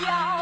要。